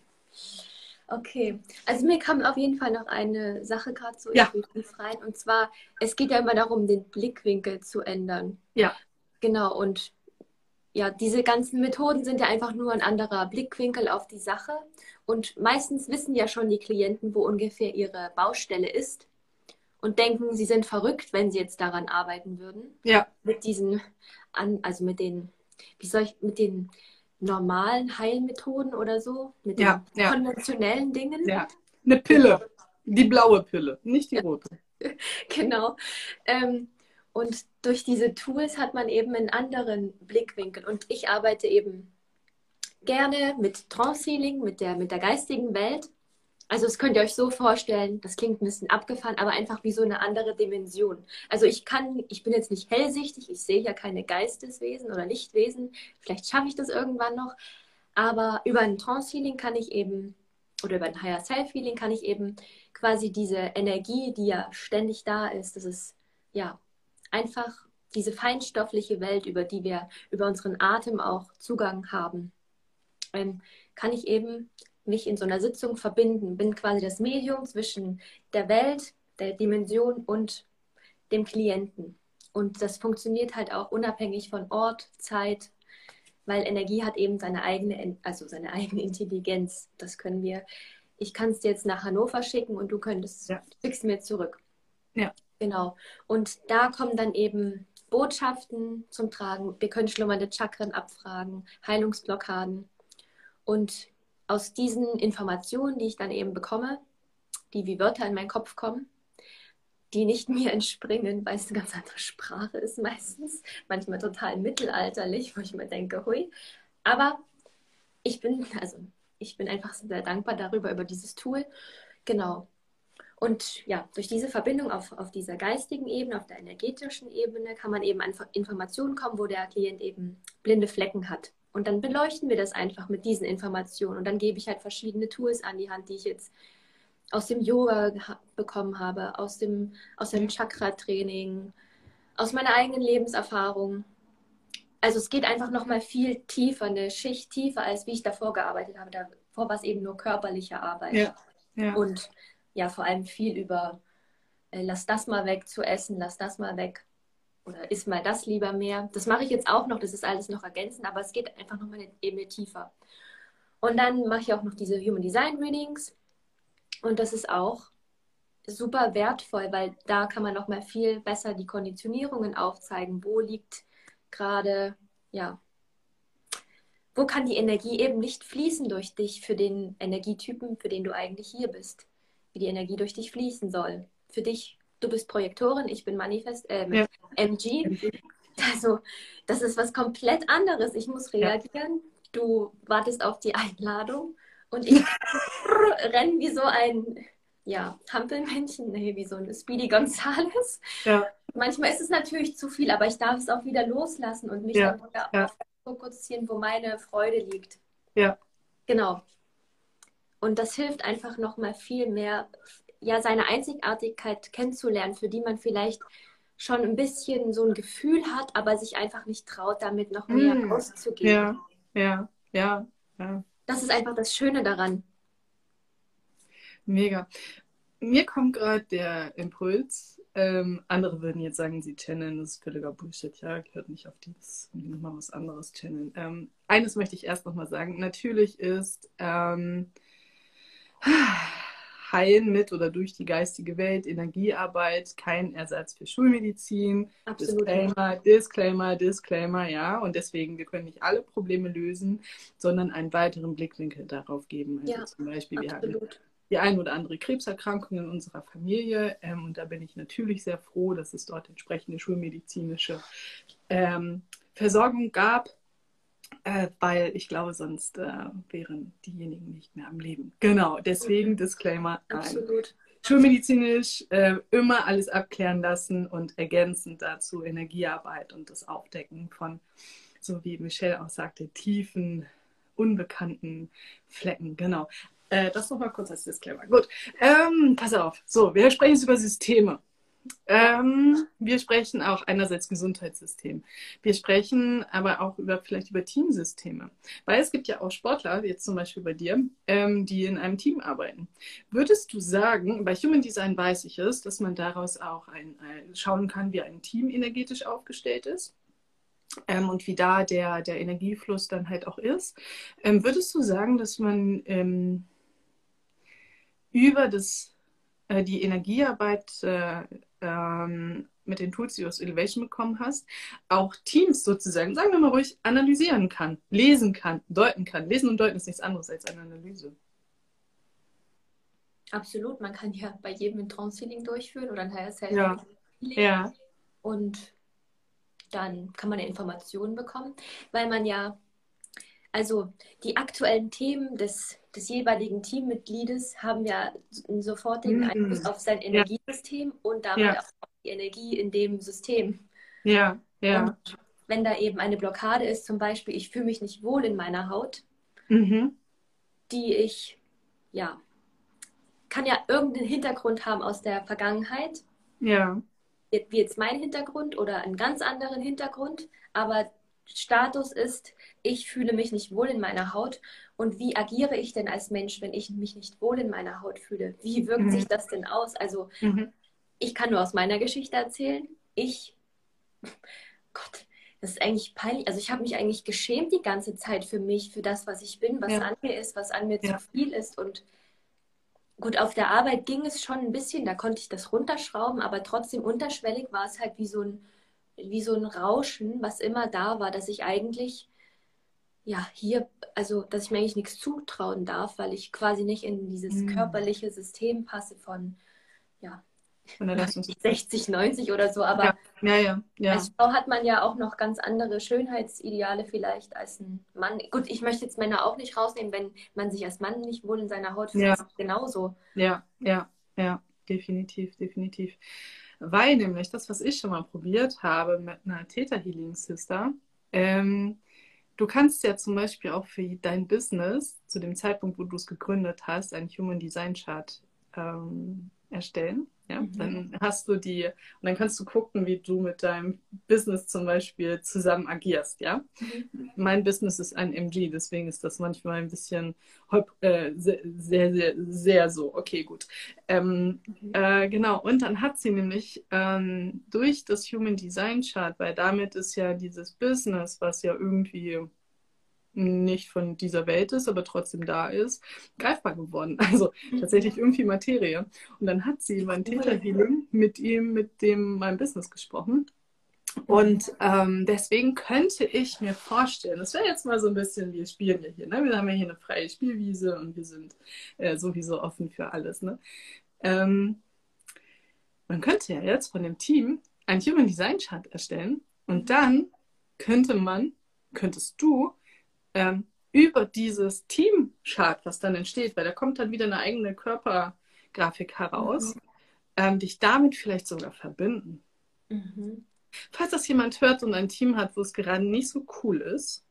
Okay, also mir kam auf jeden Fall noch eine Sache gerade so ja. rein. Und zwar, es geht ja immer darum, den Blickwinkel zu ändern. Ja. Genau, und ja, diese ganzen Methoden sind ja einfach nur ein anderer Blickwinkel auf die Sache. Und meistens wissen ja schon die Klienten, wo ungefähr ihre Baustelle ist und denken, sie sind verrückt, wenn sie jetzt daran arbeiten würden. Ja. Mit diesen, also mit den, wie soll ich, mit den normalen Heilmethoden oder so, mit ja, den ja. konventionellen Dingen. Ja, eine Pille, die blaue Pille, nicht die rote. genau. Ähm, und durch diese Tools hat man eben einen anderen Blickwinkel. Und ich arbeite eben gerne mit Trance Healing, mit der, mit der geistigen Welt. Also das könnt ihr euch so vorstellen, das klingt ein bisschen abgefahren, aber einfach wie so eine andere Dimension. Also ich kann, ich bin jetzt nicht hellsichtig, ich sehe ja keine Geisteswesen oder Lichtwesen, vielleicht schaffe ich das irgendwann noch, aber über ein Trance-Healing kann ich eben, oder über ein Higher Self-Healing kann ich eben quasi diese Energie, die ja ständig da ist, das ist ja einfach diese feinstoffliche Welt, über die wir über unseren Atem auch Zugang haben, ähm, kann ich eben mich in so einer Sitzung verbinden, bin quasi das Medium zwischen der Welt, der Dimension und dem Klienten. Und das funktioniert halt auch unabhängig von Ort, Zeit, weil Energie hat eben seine eigene, also seine eigene Intelligenz. Das können wir. Ich kann es dir jetzt nach Hannover schicken und du könntest, ja. schickst mir zurück. Ja. Genau. Und da kommen dann eben Botschaften zum Tragen. Wir können schlummernde Chakren abfragen, Heilungsblockaden. Und aus diesen Informationen, die ich dann eben bekomme, die wie Wörter in meinen Kopf kommen, die nicht mir entspringen, weil es eine ganz andere Sprache ist meistens, manchmal total mittelalterlich, wo ich mir denke, hui. Aber ich bin, also ich bin einfach sehr dankbar darüber, über dieses Tool. Genau. Und ja, durch diese Verbindung auf, auf dieser geistigen Ebene, auf der energetischen Ebene, kann man eben an Informationen kommen, wo der Klient eben blinde Flecken hat. Und dann beleuchten wir das einfach mit diesen Informationen. Und dann gebe ich halt verschiedene Tools an die Hand, die ich jetzt aus dem Yoga bekommen habe, aus dem, aus dem Chakra-Training, aus meiner eigenen Lebenserfahrung. also es geht einfach nochmal viel tiefer, eine Schicht tiefer, als wie ich davor gearbeitet habe. Davor war es eben nur körperliche Arbeit. Ja. Ja. Und ja, vor allem viel über äh, lass das mal weg zu essen, lass das mal weg. Oder isst mal das lieber mehr. Das mache ich jetzt auch noch, das ist alles noch ergänzend, aber es geht einfach nochmal eine Ebene tiefer. Und dann mache ich auch noch diese Human Design Readings. Und das ist auch super wertvoll, weil da kann man nochmal viel besser die Konditionierungen aufzeigen. Wo liegt gerade, ja, wo kann die Energie eben nicht fließen durch dich für den Energietypen, für den du eigentlich hier bist? Wie die Energie durch dich fließen soll. Für dich, du bist Projektorin, ich bin Manifest, äh, ja. MG. Also, das ist was komplett anderes. Ich muss reagieren. Ja. Du wartest auf die Einladung und ich renne wie so ein ja, Hampelmännchen, nee, wie so ein Speedy Gonzales. Ja. Manchmal ist es natürlich zu viel, aber ich darf es auch wieder loslassen und mich ja. dann fokussieren, wo meine Freude liegt. Ja. Genau. Und das hilft einfach nochmal viel mehr, ja, seine Einzigartigkeit kennenzulernen, für die man vielleicht schon ein bisschen so ein Gefühl hat, aber sich einfach nicht traut, damit noch mehr mm. auszugehen. Ja, ja, ja, ja. Das ist einfach das Schöne daran. Mega. Mir kommt gerade der Impuls. Ähm, andere würden jetzt sagen, sie channeln, das ist völliger Bullshit. Ja, gehört nicht auf dieses, nochmal was anderes channeln. Ähm, eines möchte ich erst nochmal sagen. Natürlich ist ähm, Heilen mit oder durch die geistige Welt, Energiearbeit, kein Ersatz für Schulmedizin. Absolut. Disclaimer, Disclaimer, Disclaimer, ja. Und deswegen, wir können nicht alle Probleme lösen, sondern einen weiteren Blickwinkel darauf geben. Also ja, zum Beispiel, wir absolut. haben die ein oder andere Krebserkrankung in unserer Familie. Ähm, und da bin ich natürlich sehr froh, dass es dort entsprechende schulmedizinische ähm, Versorgung gab, äh, weil ich glaube, sonst äh, wären diejenigen nicht mehr am Leben. Genau, deswegen okay. Disclaimer. Nein. Absolut. Schulmedizinisch äh, immer alles abklären lassen und ergänzend dazu Energiearbeit und das Aufdecken von, so wie Michelle auch sagte, tiefen, unbekannten Flecken. Genau. Äh, das nochmal kurz als Disclaimer. Gut, ähm, pass auf. So, wir sprechen jetzt über Systeme. Ähm, wir sprechen auch einerseits Gesundheitssystem. Wir sprechen aber auch über vielleicht über Teamsysteme. Weil es gibt ja auch Sportler, jetzt zum Beispiel bei dir, ähm, die in einem Team arbeiten. Würdest du sagen, bei Human Design weiß ich es, dass man daraus auch ein, ein schauen kann, wie ein Team energetisch aufgestellt ist? ähm, und wie da der, der Energiefluss dann halt auch ist. Ähm, würdest du sagen, dass man ähm, über das, äh, die Energiearbeit äh, ähm, mit den Tools, die du aus Elevation bekommen hast, auch Teams sozusagen, sagen wir mal ruhig, analysieren kann, lesen kann, deuten kann. Lesen und deuten ist nichts anderes als eine Analyse. Absolut, man kann ja bei jedem ein Trance-Healing durchführen oder ein Higher Self ja. ja. Und dann kann man Informationen bekommen, weil man ja, also die aktuellen Themen des, des jeweiligen Teammitgliedes haben ja einen sofortigen mhm. Einfluss auf sein Energiesystem ja. und damit ja. auch auf die Energie in dem System. Ja, ja. Und wenn da eben eine Blockade ist, zum Beispiel, ich fühle mich nicht wohl in meiner Haut, mhm. die ich, ja, kann ja irgendeinen Hintergrund haben aus der Vergangenheit. Ja wie jetzt mein Hintergrund oder einen ganz anderen Hintergrund, aber Status ist, ich fühle mich nicht wohl in meiner Haut. Und wie agiere ich denn als Mensch, wenn ich mich nicht wohl in meiner Haut fühle? Wie wirkt mhm. sich das denn aus? Also, mhm. ich kann nur aus meiner Geschichte erzählen. Ich, Gott, das ist eigentlich peinlich. Also, ich habe mich eigentlich geschämt die ganze Zeit für mich, für das, was ich bin, was ja. an mir ist, was an mir ja. zu viel ist. Und Gut, auf der Arbeit ging es schon ein bisschen, da konnte ich das runterschrauben, aber trotzdem unterschwellig war es halt wie so ein, wie so ein Rauschen, was immer da war, dass ich eigentlich, ja, hier, also, dass ich mir eigentlich nichts zutrauen darf, weil ich quasi nicht in dieses mhm. körperliche System passe von, ja, von der 60, 90 oder so, aber ja. Ja, ja, ja. als Frau hat man ja auch noch ganz andere Schönheitsideale vielleicht als ein Mann. Gut, ich möchte jetzt Männer auch nicht rausnehmen, wenn man sich als Mann nicht wohl in seiner Haut fühlt, ja. genauso. Ja, ja, ja, definitiv, definitiv. Weil nämlich das, was ich schon mal probiert habe mit einer Theta Healing Sister, ähm, du kannst ja zum Beispiel auch für dein Business zu dem Zeitpunkt, wo du es gegründet hast, einen Human Design Chart ähm, erstellen Ja, mhm. dann hast du die, und dann kannst du gucken, wie du mit deinem Business zum Beispiel zusammen agierst, ja. Mhm. Mein Business ist ein MG, deswegen ist das manchmal ein bisschen äh, sehr, sehr, sehr, so. Okay, gut. Ähm, mhm. äh, genau, und dann hat sie nämlich ähm, durch das Human Design Chart, weil damit ist ja dieses Business, was ja irgendwie nicht von dieser Welt ist, aber trotzdem da ist, greifbar geworden. Also mhm. tatsächlich irgendwie Materie. Und dann hat sie beim Theta Healing mit ihm, mit dem mein Business gesprochen. Und ähm, deswegen könnte ich mir vorstellen, das wäre jetzt mal so ein bisschen, wir spielen ja hier, ne? wir haben ja hier eine freie Spielwiese und wir sind äh, sowieso offen für alles. Ne? Ähm, man könnte ja jetzt von dem Team ein Human Design Chart erstellen und dann könnte man, könntest du ähm, über dieses Team-Chart, was dann entsteht, weil da kommt dann wieder eine eigene Körpergrafik heraus, mhm. ähm, dich damit vielleicht sogar verbinden. Mhm. Falls das jemand hört und ein Team hat, wo es gerade nicht so cool ist,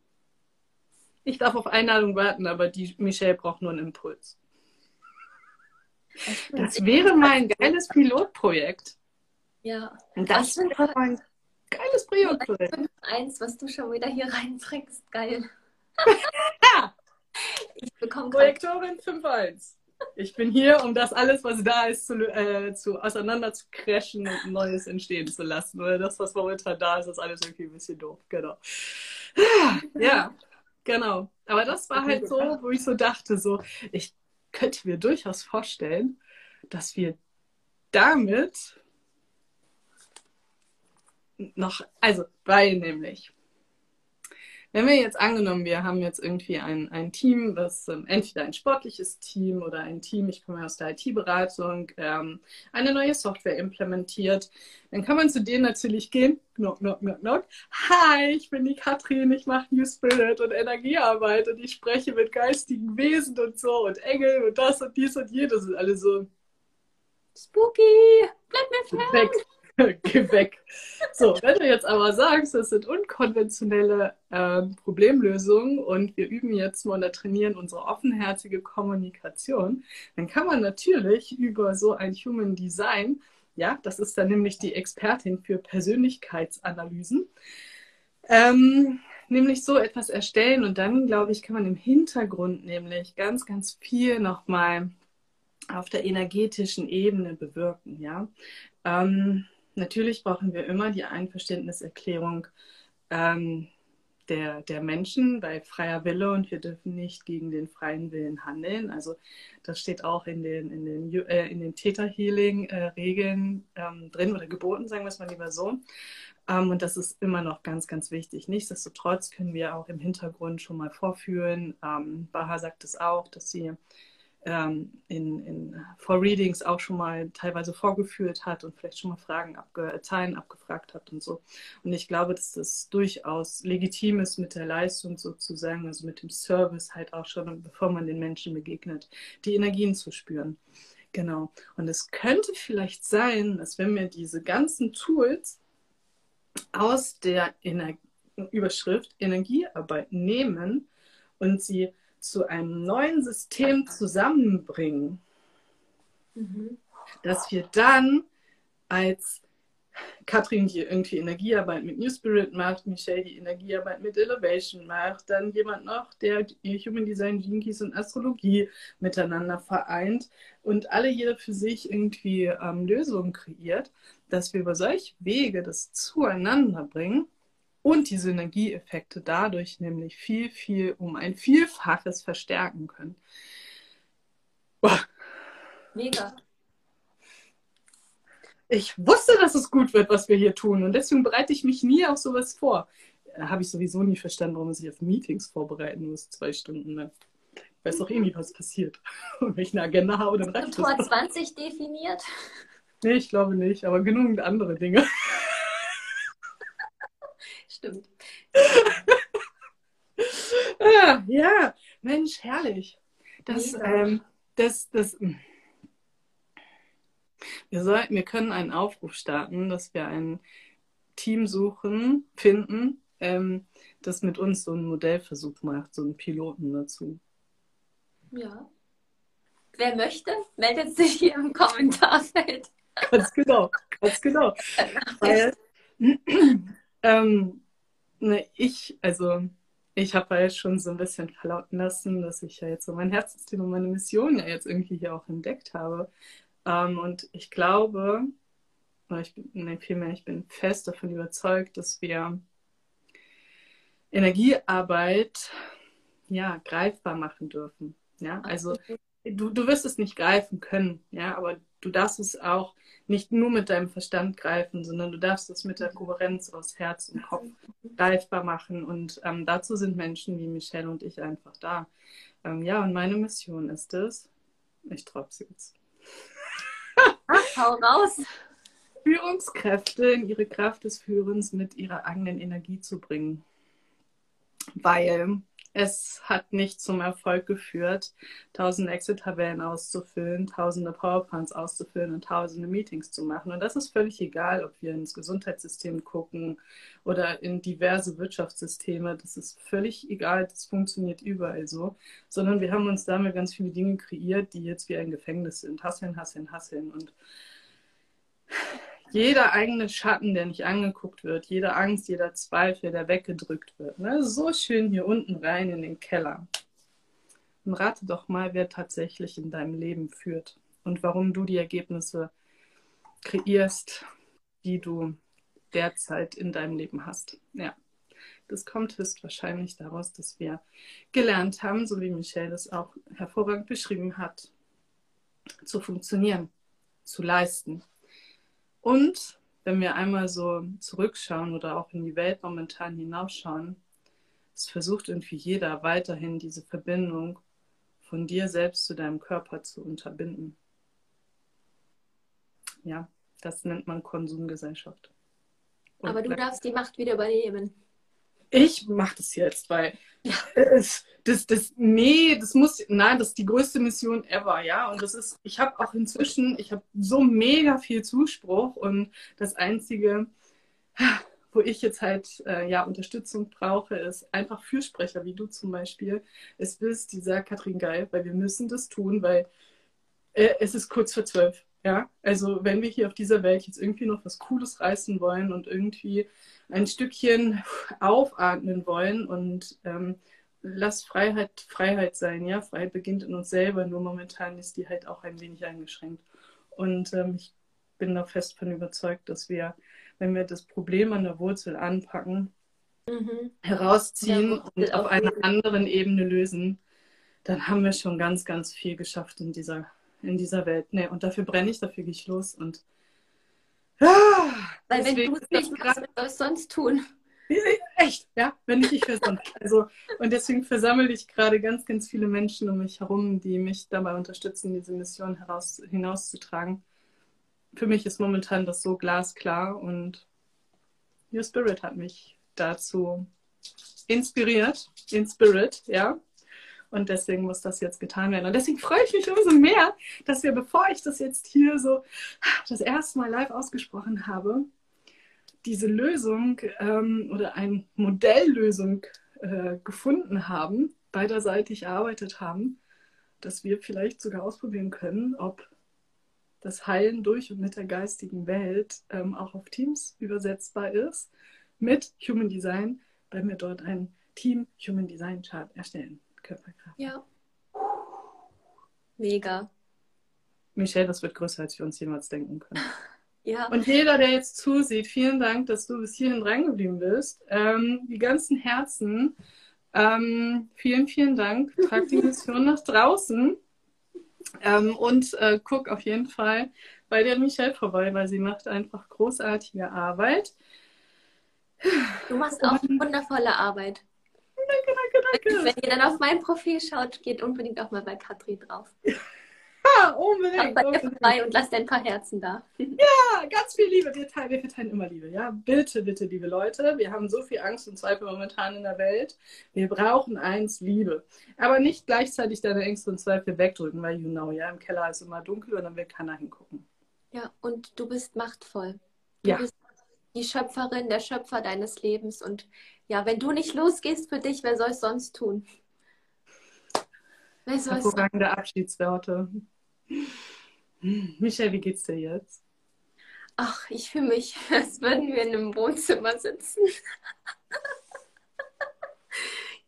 ich darf auf Einladung warten, aber die Michelle braucht nur einen Impuls. Das wäre mein geiles Pilotprojekt. Ja. das wäre mein geiles Pilotprojekt. Eins, was du schon wieder hier reinbringst, geil. Ich bekomme Projektorin 5.1. Ich bin hier, um das alles, was da ist, zu, äh, zu auseinander zu crashen und Neues entstehen zu lassen. Oder das, was momentan da ist, ist alles irgendwie ein bisschen doof. Genau. Ja, genau. Aber das war halt so, wo ich so dachte, so, ich könnte mir durchaus vorstellen, dass wir damit noch, also, weil nämlich wenn wir jetzt angenommen, wir haben jetzt irgendwie ein, ein Team, das ähm, entweder ein sportliches Team oder ein Team, ich komme aus der IT-Beratung, ähm, eine neue Software implementiert, dann kann man zu denen natürlich gehen, knock, knock, knock, knock. Hi, ich bin die Katrin, ich mache New Spirit und Energiearbeit und ich spreche mit geistigen Wesen und so und Engeln und das und dies und jedes und alle so spooky, bleib mir fern. Geh weg. So, wenn du jetzt aber sagst, das sind unkonventionelle äh, Problemlösungen und wir üben jetzt mal oder trainieren unsere offenherzige Kommunikation, dann kann man natürlich über so ein Human Design, ja, das ist dann nämlich die Expertin für Persönlichkeitsanalysen, ähm, nämlich so etwas erstellen und dann, glaube ich, kann man im Hintergrund nämlich ganz, ganz viel nochmal auf der energetischen Ebene bewirken, ja. Ähm, natürlich brauchen wir immer die Einverständniserklärung ähm, der, der Menschen bei freier Wille und wir dürfen nicht gegen den freien Willen handeln. Also das steht auch in den, in den, äh, den Theta-Healing-Regeln äh, ähm, drin oder geboten, sagen wir es mal lieber so. Ähm, und das ist immer noch ganz, ganz wichtig. Nichtsdestotrotz können wir auch im Hintergrund schon mal vorführen. Ähm, Baha sagt es auch, dass sie ähm, in, in Vorreadings auch schon mal teilweise vorgeführt hat und vielleicht schon mal Fragen, abge Zahlen abgefragt hat und so. Und ich glaube, dass das durchaus legitim ist mit der Leistung sozusagen, also mit dem Service halt auch schon, bevor man den Menschen begegnet, die Energien zu spüren. Genau. Und es könnte vielleicht sein, dass wenn wir diese ganzen Tools aus der Ener Überschrift Energiearbeit nehmen und sie zu einem neuen System zusammenbringen, mhm. dass wir dann als Katrin, die irgendwie Energiearbeit mit New Spirit macht, Michelle, die Energiearbeit mit Elevation macht, dann jemand noch, der Human Design, Jinkies und Astrologie miteinander vereint und alle jeder für sich irgendwie ähm, Lösungen kreiert, dass wir über solche Wege das zueinander bringen und die Synergieeffekte dadurch nämlich viel, viel um ein Vielfaches verstärken können. Boah. Mega. Ich wusste, dass es gut wird, was wir hier tun. Und deswegen bereite ich mich nie auf sowas vor. Da habe ich sowieso nie verstanden, warum man sich auf Meetings vorbereiten muss, zwei Stunden. Ne? Ich weiß doch eh nie, was passiert. Und wenn ich eine Agenda habe, dann reicht das. Tor 20 definiert? Nee, ich glaube nicht, aber genug andere Dinge. Stimmt. ah, ja, Mensch, herrlich. Das, ähm, das, das. Hm. Wir, sollten, wir können einen Aufruf starten, dass wir ein Team suchen, finden, ähm, das mit uns so einen Modellversuch macht, so einen Piloten dazu. Ja. Wer möchte, meldet sich hier im Kommentarfeld. ganz genau, ganz genau. Weil, ähm, ne, ich, also ich habe ja schon so ein bisschen verlauten lassen, dass ich ja jetzt so mein Herzensthema, meine Mission ja jetzt irgendwie hier auch entdeckt habe. Ähm, und ich glaube, oder ich bin, nein, vielmehr, ich bin fest davon überzeugt, dass wir Energiearbeit ja greifbar machen dürfen. Ja, also du, du wirst es nicht greifen können, ja, aber du darfst es auch nicht nur mit deinem Verstand greifen, sondern du darfst es mit der Kohärenz aus Herz und Kopf greifbar machen. Und ähm, dazu sind Menschen wie Michelle und ich einfach da. Ähm, ja, und meine Mission ist es, ich tropfe jetzt. Ach, hau raus! Führungskräfte in ihre Kraft des Führens mit ihrer eigenen Energie zu bringen. Weil es hat nicht zum Erfolg geführt, tausende Excel-Tabellen auszufüllen, tausende PowerPoints auszufüllen und tausende Meetings zu machen. Und das ist völlig egal, ob wir ins Gesundheitssystem gucken oder in diverse Wirtschaftssysteme. Das ist völlig egal, das funktioniert überall so. Sondern wir haben uns damit ganz viele Dinge kreiert, die jetzt wie ein Gefängnis sind. Hasseln, hasseln, hasseln. Und jeder eigene Schatten, der nicht angeguckt wird, jede Angst, jeder Zweifel, der weggedrückt wird. Ne? So schön hier unten rein in den Keller. Und rate doch mal, wer tatsächlich in deinem Leben führt und warum du die Ergebnisse kreierst, die du derzeit in deinem Leben hast. Ja, das kommt höchstwahrscheinlich daraus, dass wir gelernt haben, so wie Michelle das auch hervorragend beschrieben hat, zu funktionieren, zu leisten, und wenn wir einmal so zurückschauen oder auch in die Welt momentan hinausschauen, es versucht irgendwie jeder weiterhin diese Verbindung von dir selbst zu deinem Körper zu unterbinden. Ja, das nennt man Konsumgesellschaft. Und Aber du darfst die Macht wieder übernehmen ich mache das jetzt, weil das, das, das, nee, das muss, nein, das ist die größte Mission ever, ja. Und das ist, ich habe auch inzwischen, ich habe so mega viel Zuspruch und das Einzige, wo ich jetzt halt äh, ja Unterstützung brauche, ist einfach Fürsprecher, wie du zum Beispiel es bist, dieser Katrin Geil, weil wir müssen das tun, weil äh, es ist kurz vor zwölf. Ja, also wenn wir hier auf dieser Welt jetzt irgendwie noch was Cooles reißen wollen und irgendwie ein Stückchen aufatmen wollen und ähm, lass Freiheit Freiheit sein. Ja, Freiheit beginnt in uns selber, nur momentan ist die halt auch ein wenig eingeschränkt. Und ähm, ich bin da fest von überzeugt, dass wir, wenn wir das Problem an der Wurzel anpacken, mhm. herausziehen ja, und auf einer anderen Ebene lösen, dann haben wir schon ganz, ganz viel geschafft in dieser, in dieser Welt. Nee, und dafür brenne ich, dafür gehe ich los und Ah, Weil Deswegen, wenn du es nicht machst, was sollst du sonst tun? Echt, ja, wenn ich nicht für sonst. Also, und deswegen versammle ich gerade ganz, ganz viele Menschen um mich herum, die mich dabei unterstützen, diese Mission heraus, hinauszutragen. Für mich ist momentan das so glasklar und Your Spirit hat mich dazu inspiriert, in Spirit, ja. Und deswegen muss das jetzt getan werden. Und deswegen freue ich mich umso mehr, dass wir, bevor ich das jetzt hier so das erste Mal live ausgesprochen habe, diese Lösung ähm, oder eine Modelllösung äh, gefunden haben, beiderseitig erarbeitet haben, dass wir vielleicht sogar ausprobieren können, ob das Heilen durch und mit der geistigen Welt ähm, auch auf Teams übersetzbar ist mit Human Design, weil wir dort ein Team Human Design Chart erstellen. Körperkraft. Ja. Mega. Michelle, das wird größer, als wir uns jemals denken können. Ja. Und jeder, der jetzt zusieht, vielen Dank, dass du bis hierhin reingeblieben bist. Ähm, die ganzen Herzen, ähm, vielen, vielen Dank. Trag die Mission nach draußen ähm, und äh, guck auf jeden Fall bei der Michelle vorbei, weil sie macht einfach großartige Arbeit. Du machst auch und, wundervolle Arbeit danke, danke, danke. Wenn ihr dann auf mein Profil schaut, geht unbedingt auch mal bei Katrin drauf. Ja, unbedingt. bei ihr vorbei und lasst ein paar Herzen da. Ja, ganz viel Liebe. Wir, teilen, wir verteilen immer Liebe. Ja, bitte, bitte, liebe Leute. Wir haben so viel Angst und Zweifel momentan in der Welt. Wir brauchen eins, Liebe. Aber nicht gleichzeitig deine Ängste und Zweifel wegdrücken, weil you know, ja, im Keller ist immer dunkel und dann will keiner hingucken. Ja, und du bist machtvoll. Du ja. bist die Schöpferin, der Schöpfer deines Lebens und ja, wenn du nicht losgehst für dich, wer soll es sonst tun? Hervorragende Abschiedsworte. Michael, wie geht's dir jetzt? Ach, ich fühle mich, als würden wir in einem Wohnzimmer sitzen.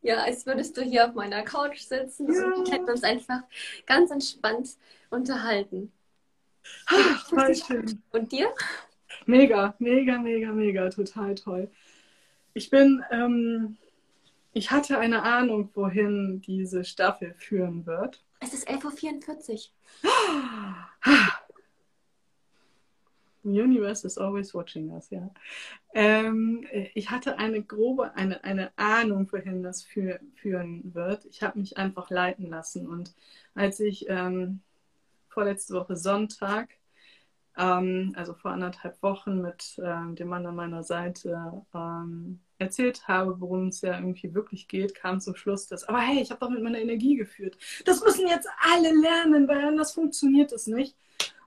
ja, als würdest du hier auf meiner Couch sitzen ja. und wir hätten uns einfach ganz entspannt unterhalten. Ach, voll schön. Und dir? Mega, mega, mega, mega, total toll. Ich bin, ähm, ich hatte eine Ahnung, wohin diese Staffel führen wird. Es ist 11.44 Uhr. The universe is always watching us, ja. Ähm, ich hatte eine grobe, eine, eine Ahnung, wohin das für, führen wird. Ich habe mich einfach leiten lassen. Und als ich ähm, vorletzte Woche Sonntag, ähm, also vor anderthalb Wochen, mit ähm, dem Mann an meiner Seite ähm, erzählt habe, worum es ja irgendwie wirklich geht, kam zum Schluss, dass, aber hey, ich habe doch mit meiner Energie geführt. Das müssen jetzt alle lernen, weil anders funktioniert es nicht.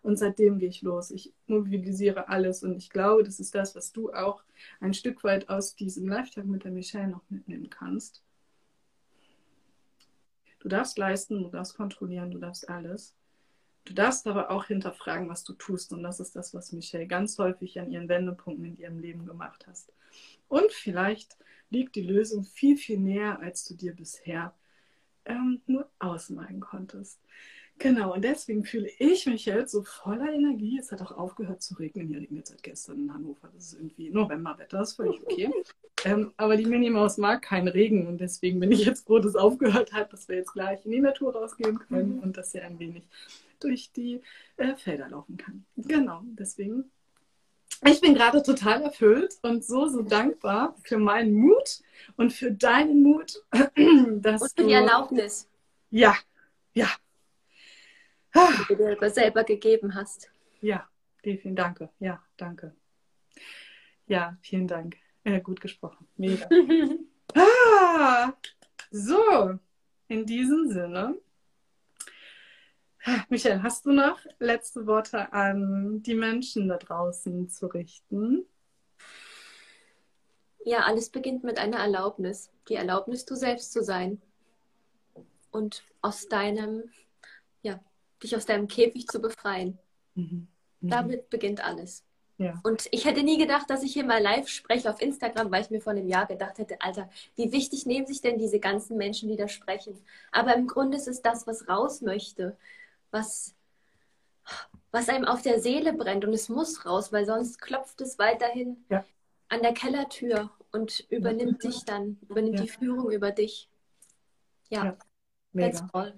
Und seitdem gehe ich los. Ich mobilisiere alles und ich glaube, das ist das, was du auch ein Stück weit aus diesem Live-Tag mit der Michelle noch mitnehmen kannst. Du darfst leisten, du darfst kontrollieren, du darfst alles. Du darfst aber auch hinterfragen, was du tust. Und das ist das, was Michelle ganz häufig an ihren Wendepunkten in ihrem Leben gemacht hast. Und vielleicht liegt die Lösung viel, viel näher, als du dir bisher ähm, nur ausmalen konntest. Genau, und deswegen fühle ich mich jetzt so voller Energie. Es hat auch aufgehört zu regnen. Hier regnet seit gestern in Hannover. Das ist irgendwie Novemberwetter, ist völlig okay. Ähm, aber die Minimaus mag keinen Regen und deswegen bin ich jetzt froh, dass es aufgehört hat, dass wir jetzt gleich in die Natur rausgehen können mhm. und dass sie ein wenig durch die äh, Felder laufen kann. Genau, deswegen. Ich bin gerade total erfüllt und so, so dankbar für meinen Mut und für deinen Mut, dass und für die Erlaubnis. Ja, ja, die du dir selber gegeben hast. Ja, vielen Dank. Ja, danke. Ja, vielen Dank. Äh, gut gesprochen. Mega. ah, so, in diesem Sinne. Michael, hast du noch letzte Worte an die Menschen da draußen zu richten? Ja, alles beginnt mit einer Erlaubnis. Die Erlaubnis, du selbst zu sein. Und aus deinem, ja, dich aus deinem Käfig zu befreien. Mhm. Mhm. Damit beginnt alles. Ja. Und ich hätte nie gedacht, dass ich hier mal live spreche auf Instagram, weil ich mir vor einem Jahr gedacht hätte, Alter, wie wichtig nehmen sich denn diese ganzen Menschen, die da sprechen? Aber im Grunde ist es das, was raus möchte, was, was einem auf der Seele brennt und es muss raus, weil sonst klopft es weiterhin ja. an der Kellertür und übernimmt ja. dich dann, übernimmt ja. die Führung über dich. Ja, that's all.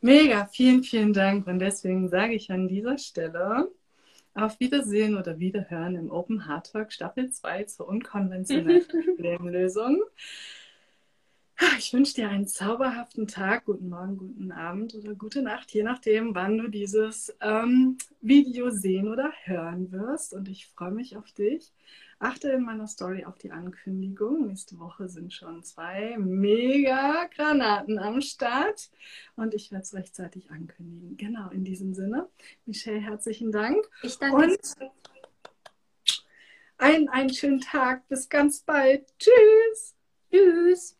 Mega, vielen, vielen Dank. Und deswegen sage ich an dieser Stelle auf Wiedersehen oder Wiederhören im Open Hard Talk Staffel 2 zur unkonventionellen Problemlösung. Ich wünsche dir einen zauberhaften Tag, guten Morgen, guten Abend oder gute Nacht, je nachdem, wann du dieses ähm, Video sehen oder hören wirst. Und ich freue mich auf dich. Achte in meiner Story auf die Ankündigung. Nächste Woche sind schon zwei mega Granaten am Start und ich werde es rechtzeitig ankündigen. Genau, in diesem Sinne. Michelle, herzlichen Dank. Ich danke. Und einen, einen schönen Tag. Bis ganz bald. Tschüss. Tschüss.